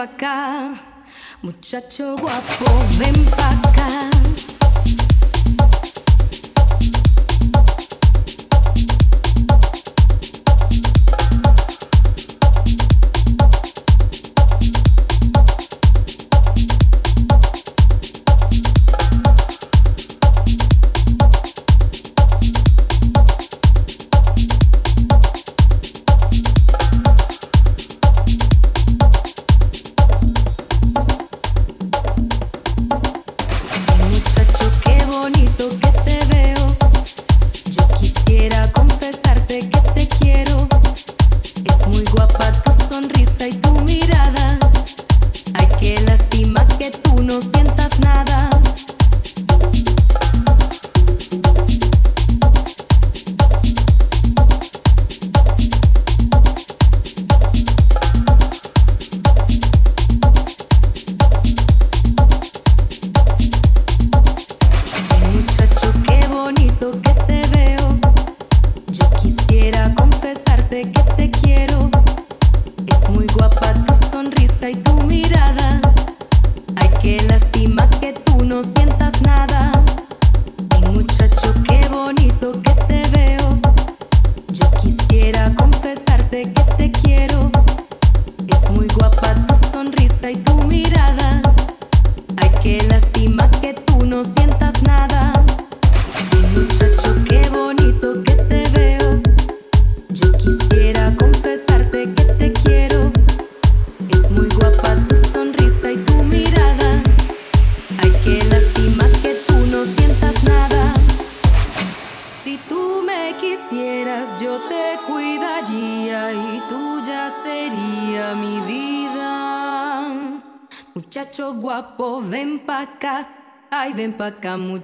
pa' acá, muchacho guapo, ven pa' acá.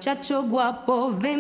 muchacho guapo, vem.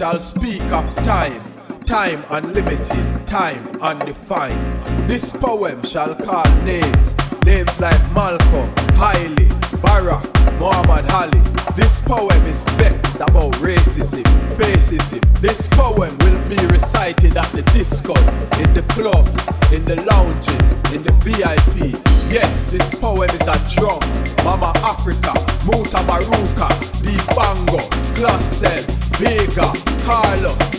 shall speak of time, time unlimited, time undefined. This poem shall call names, names like Malcolm, Haile, Barack, Muhammad Ali. This poem is vexed about racism, fascism. This poem will be recited at the discos, in the clubs, in the lounges, in the VIP. Yes, this poem is a drum. Mama Africa, Mutabaruka, Dibango, Classel, Vega, Carlos,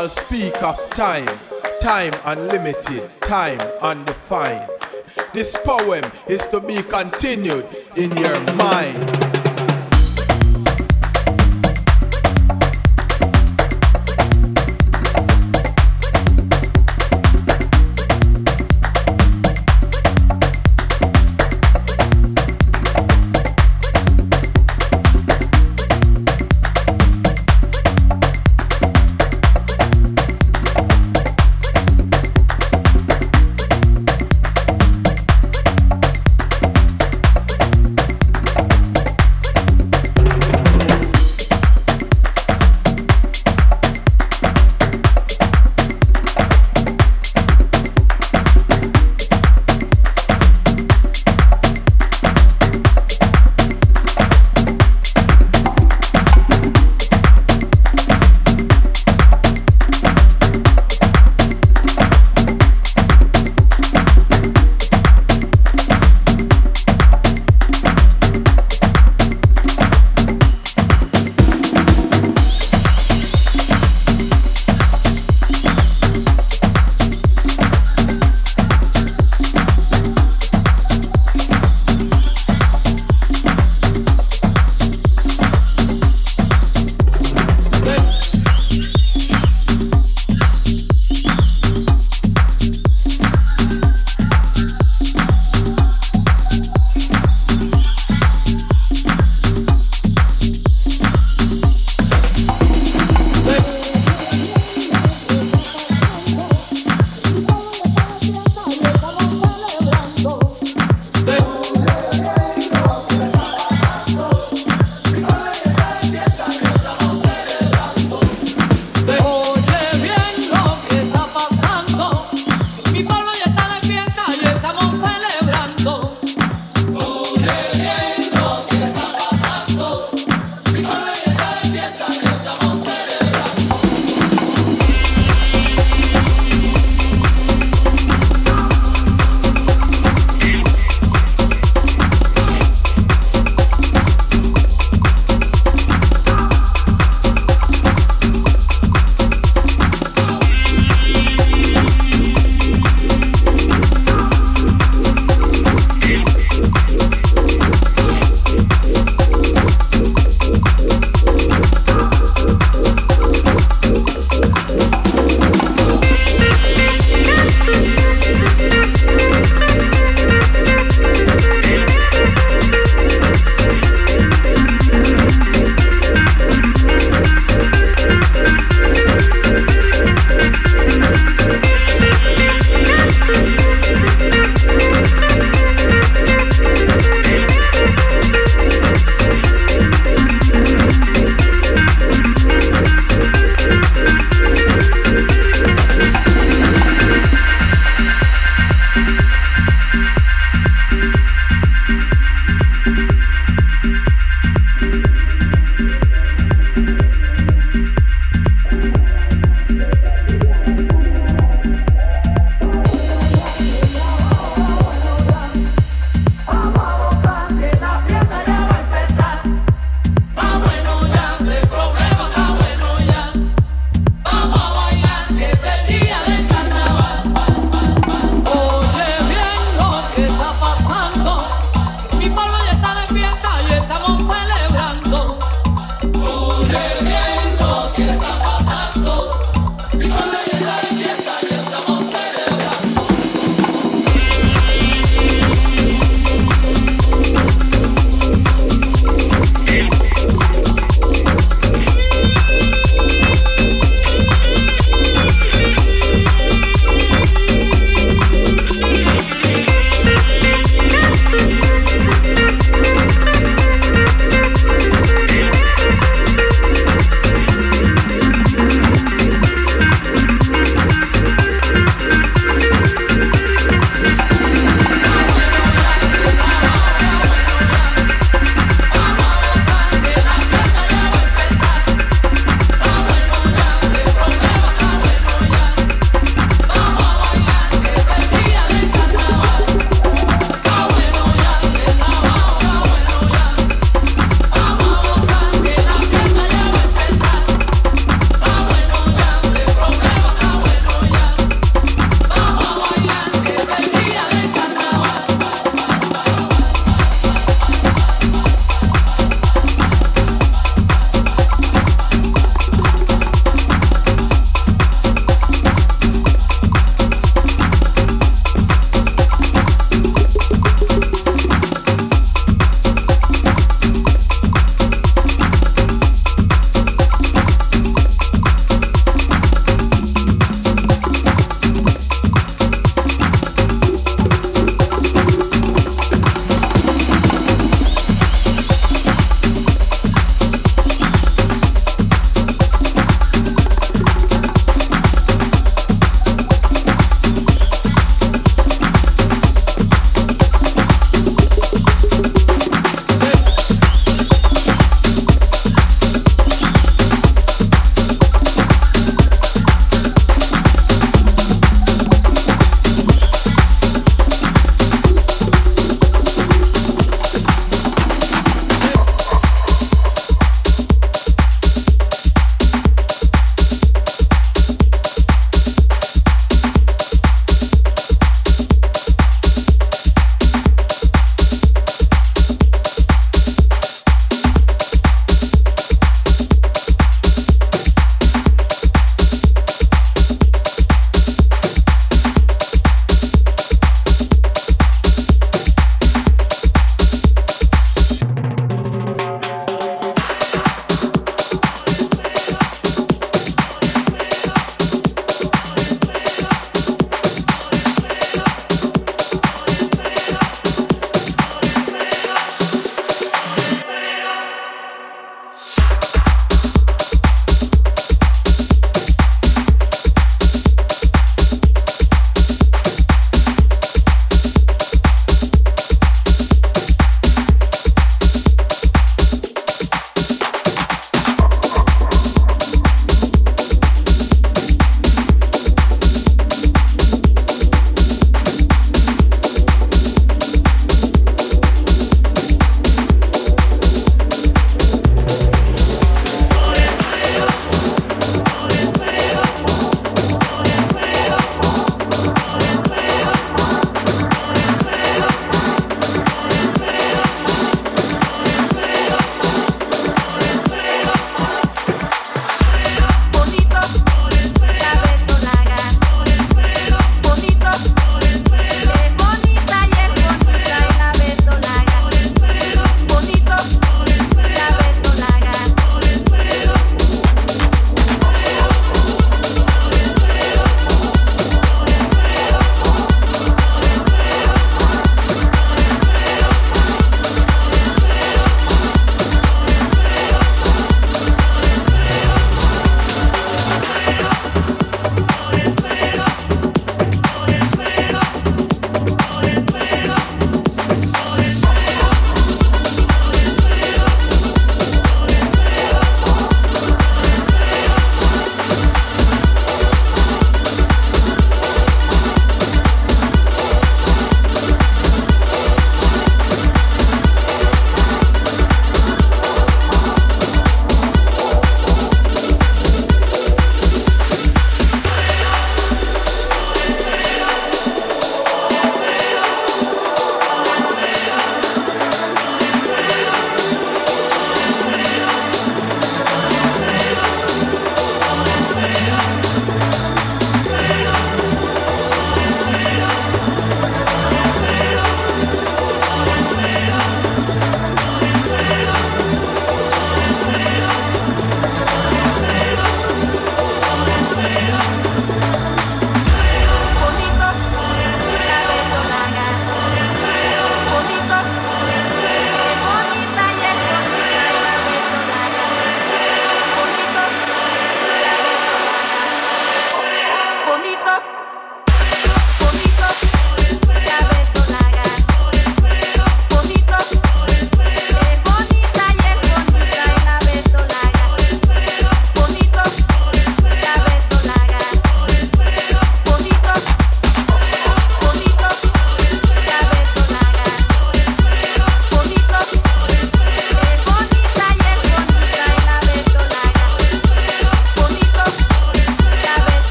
shall speak of time, time unlimited, time undefined. This poem is to be continued in your mind.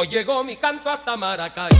Hoy llegó mi canto hasta Maracay.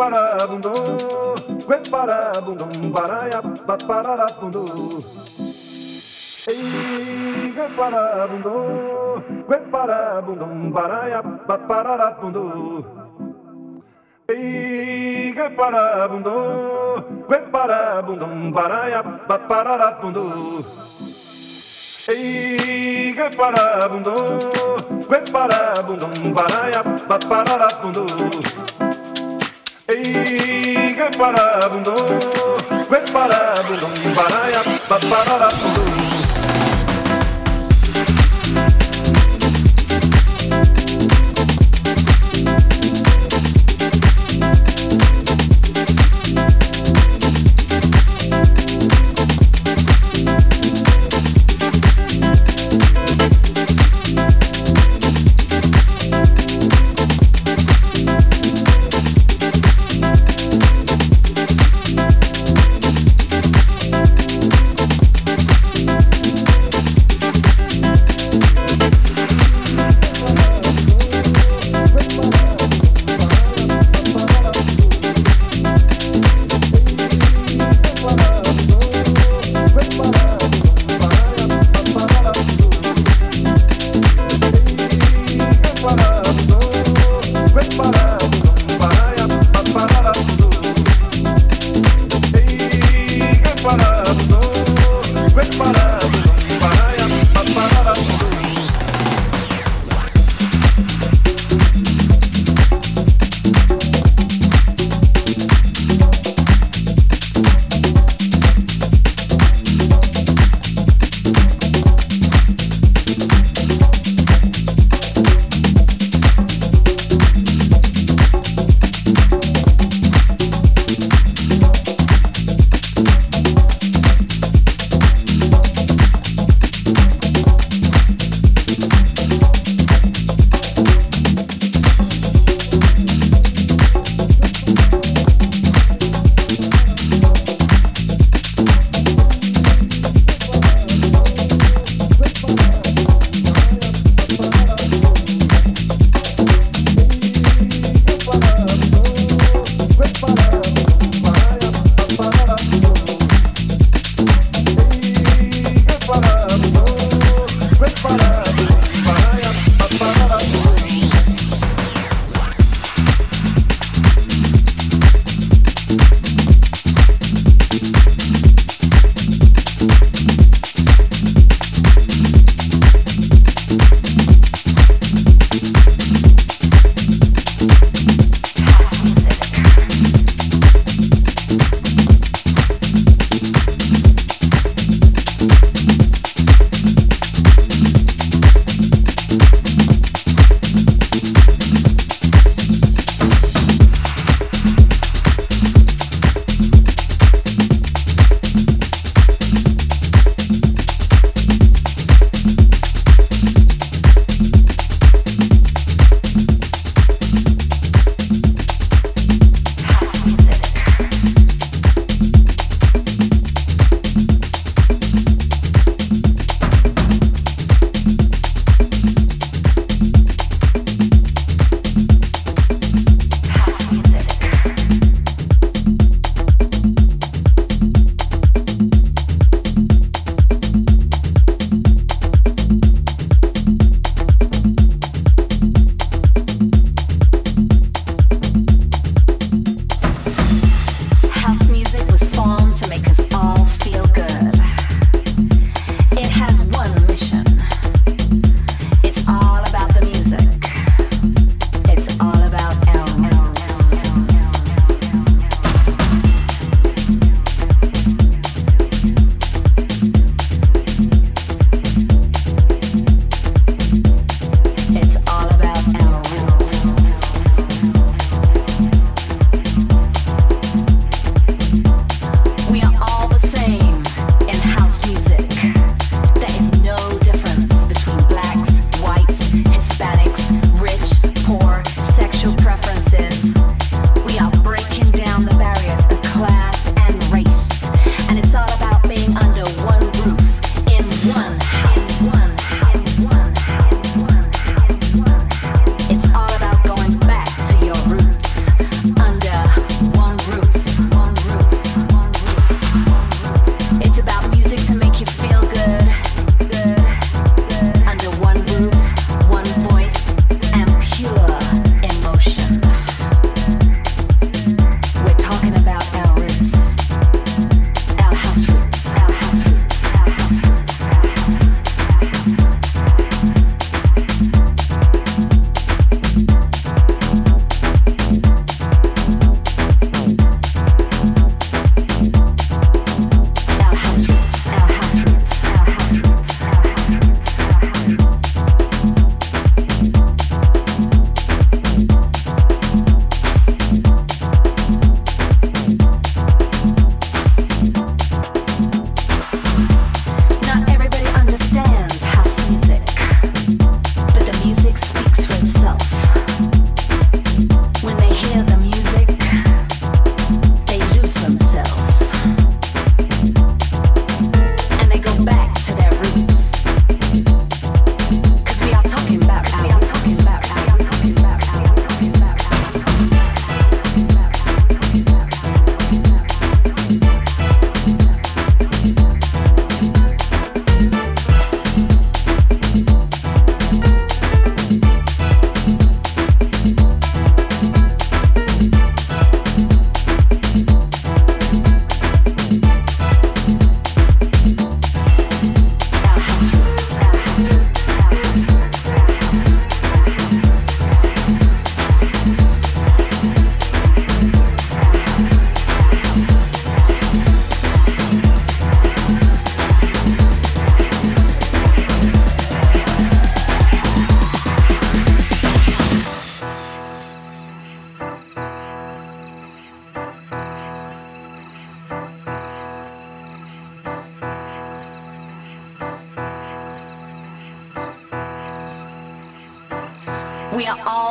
Gueparabundu, Gueparabundum, Baraia, Pararabundu. Ei, Gueparabundu, Gueparabundum, Baraia, Pararabundu. Ei, Gueparabundu, Gueparabundum, Baraia, Pararabundu. Ei, Gueparabundu, Gueparabundum, Baraia, Pararabundu. Que parabundo, que parabundum, baraia, paparabundo.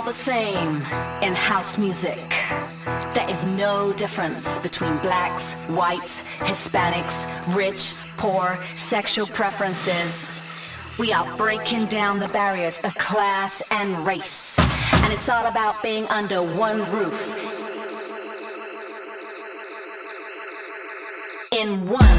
The same in house music. There is no difference between blacks, whites, Hispanics, rich, poor, sexual preferences. We are breaking down the barriers of class and race. And it's all about being under one roof. In one,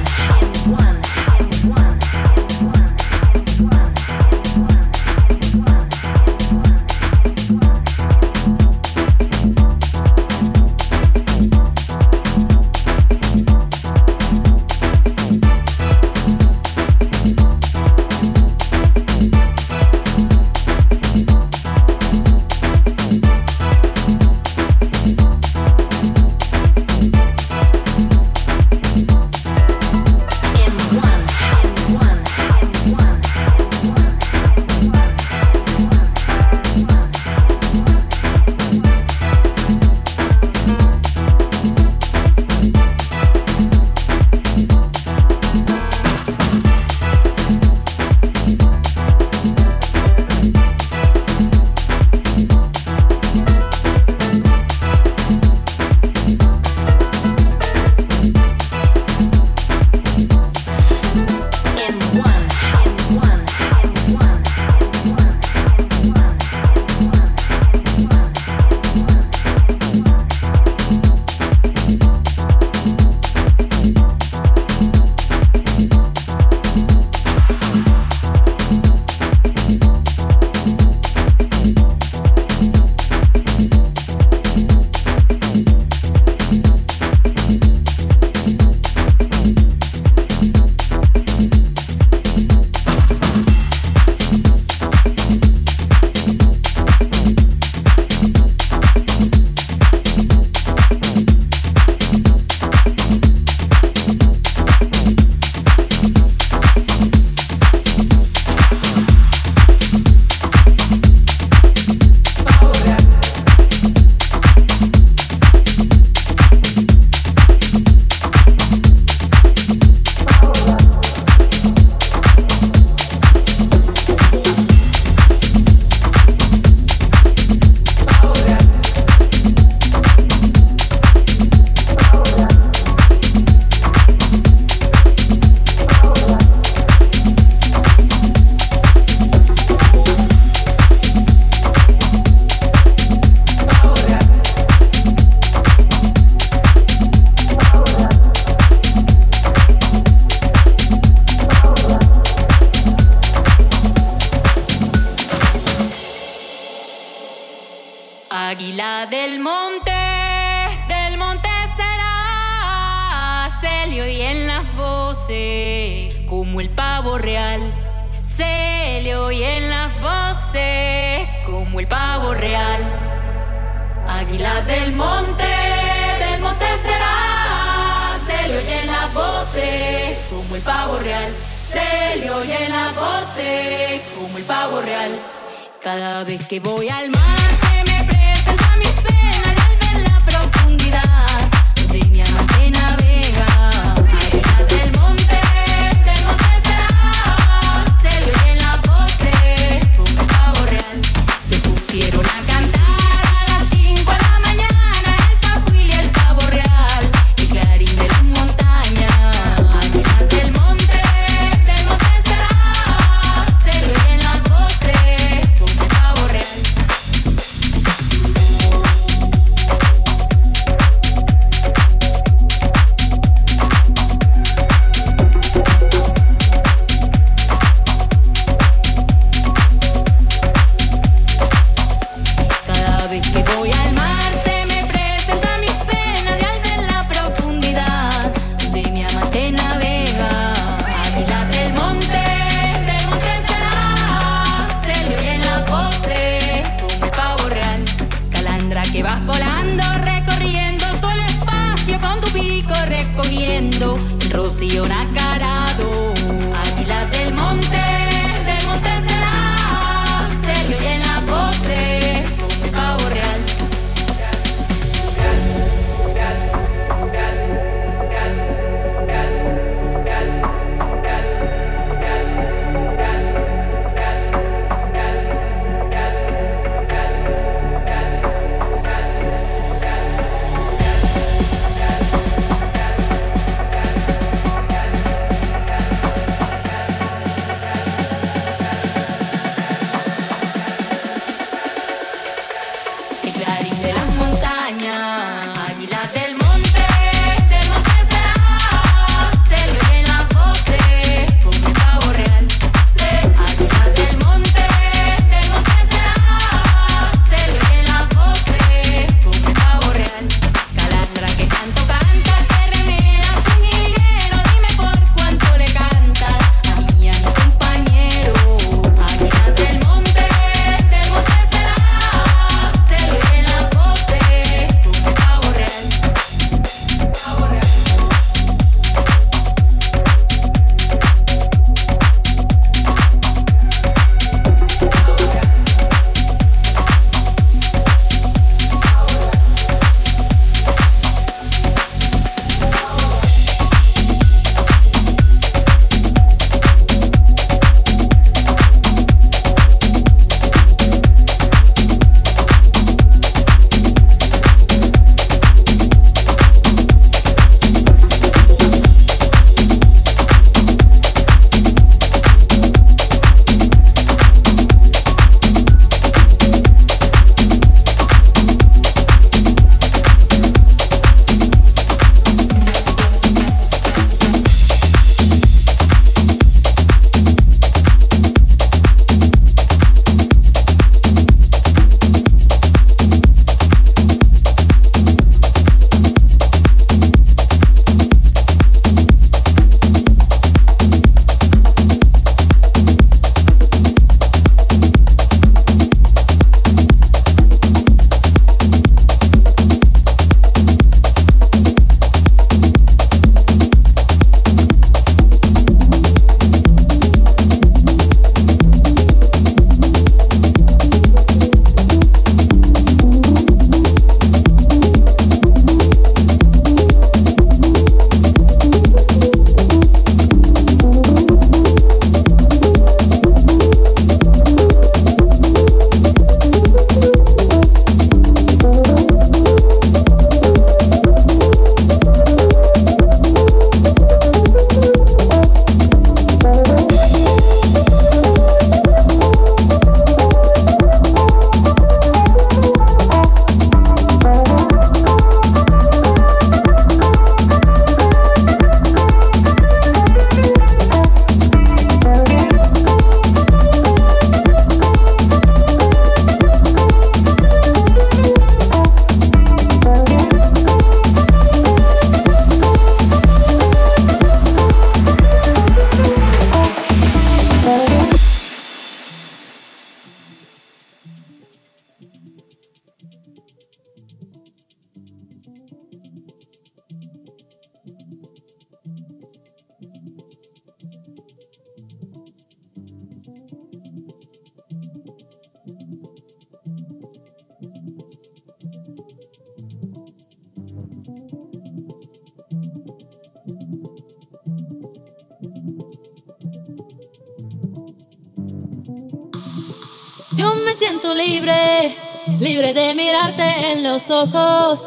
en los ojos.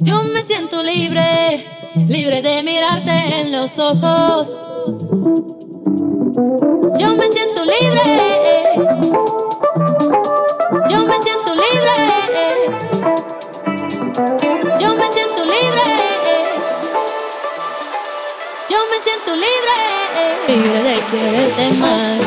Yo me siento libre, libre de mirarte en los ojos. Yo me siento libre. Yo me siento libre. Yo me siento libre. Yo me siento libre. Libre de quererte más.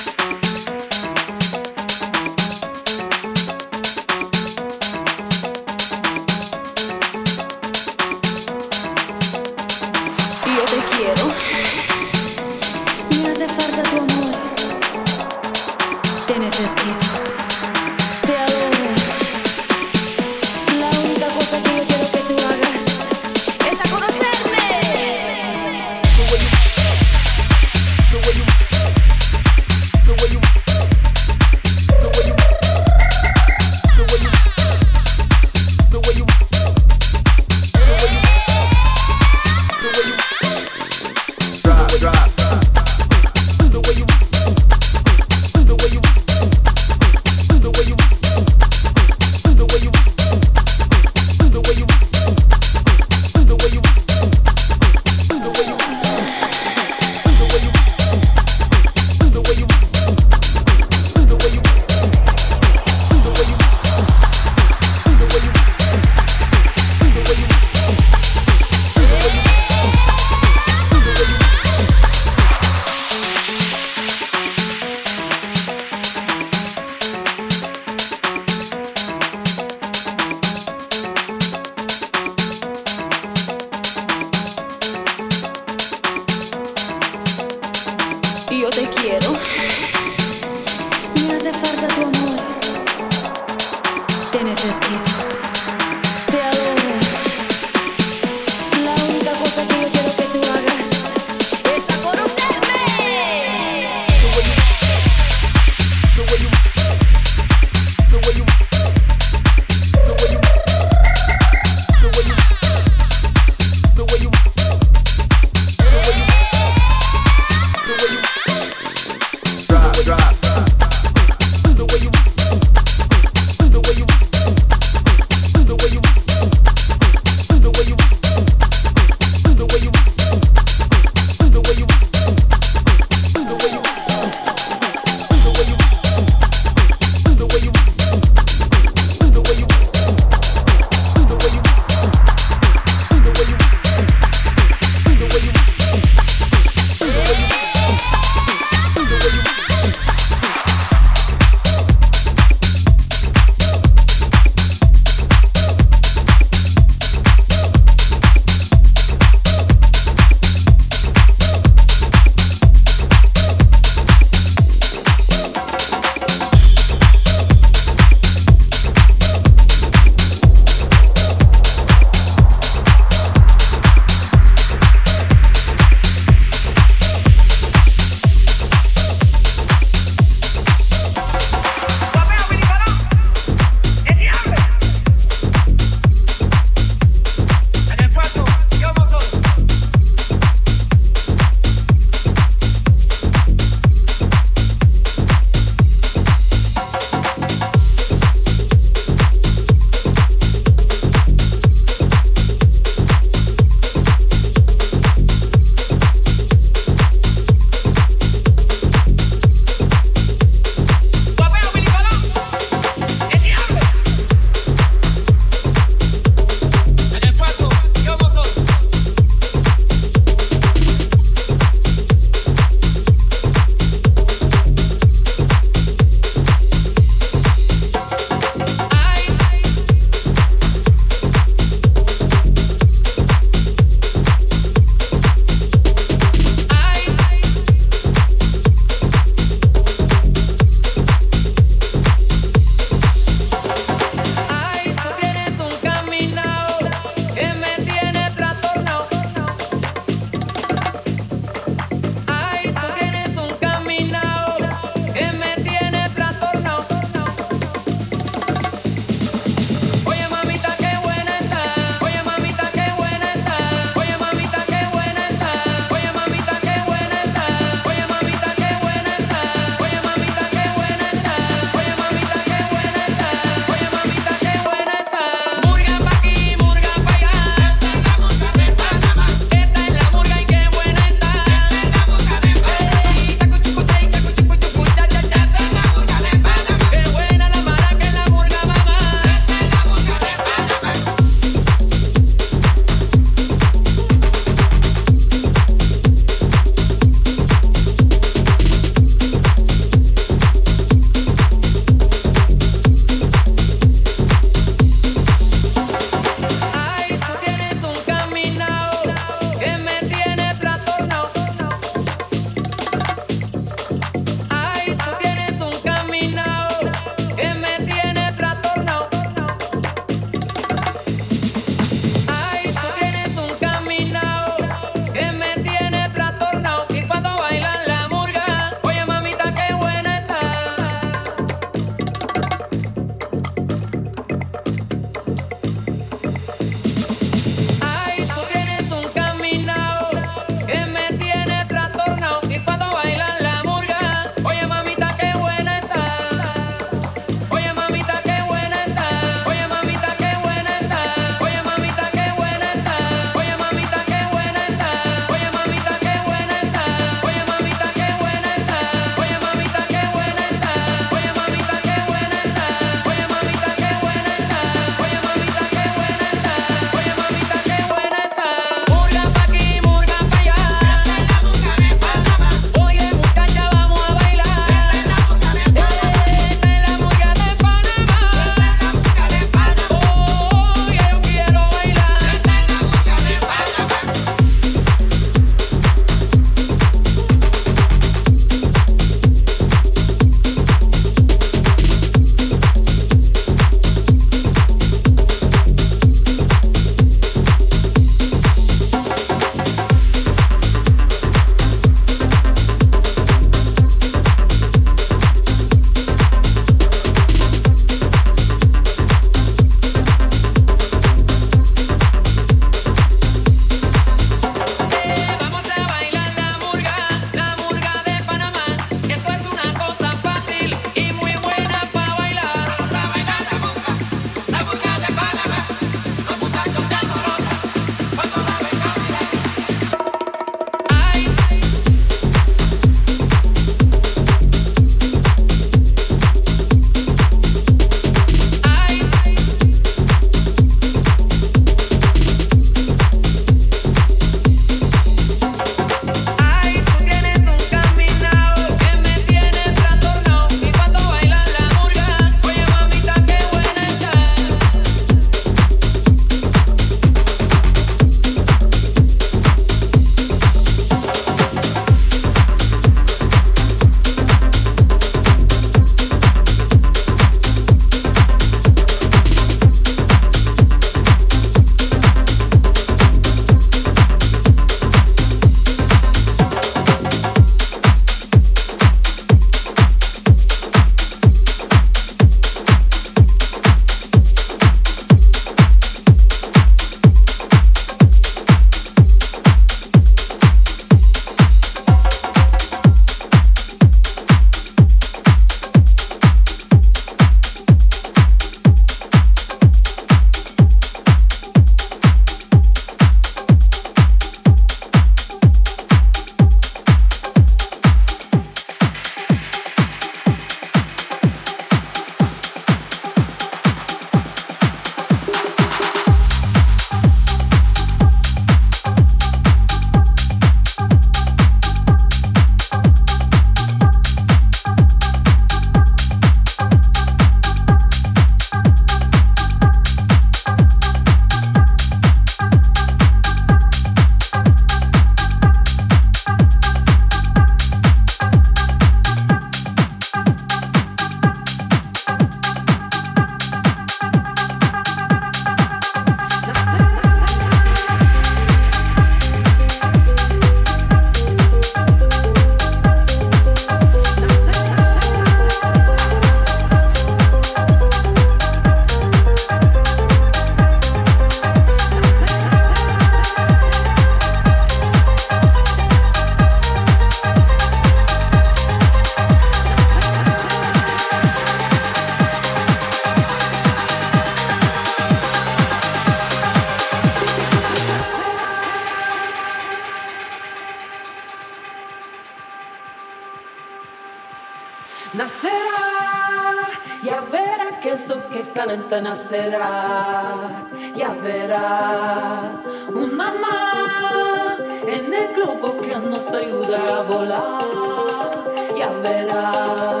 Nacerá, ya verá una más en el globo que nos ayuda a volar, ya verá,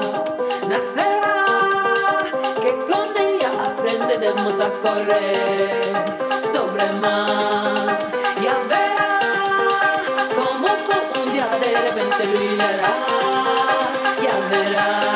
nacerá, que con ella aprenderemos a correr sobre mar, ya verá como todo un día de repente brillará, ya verá.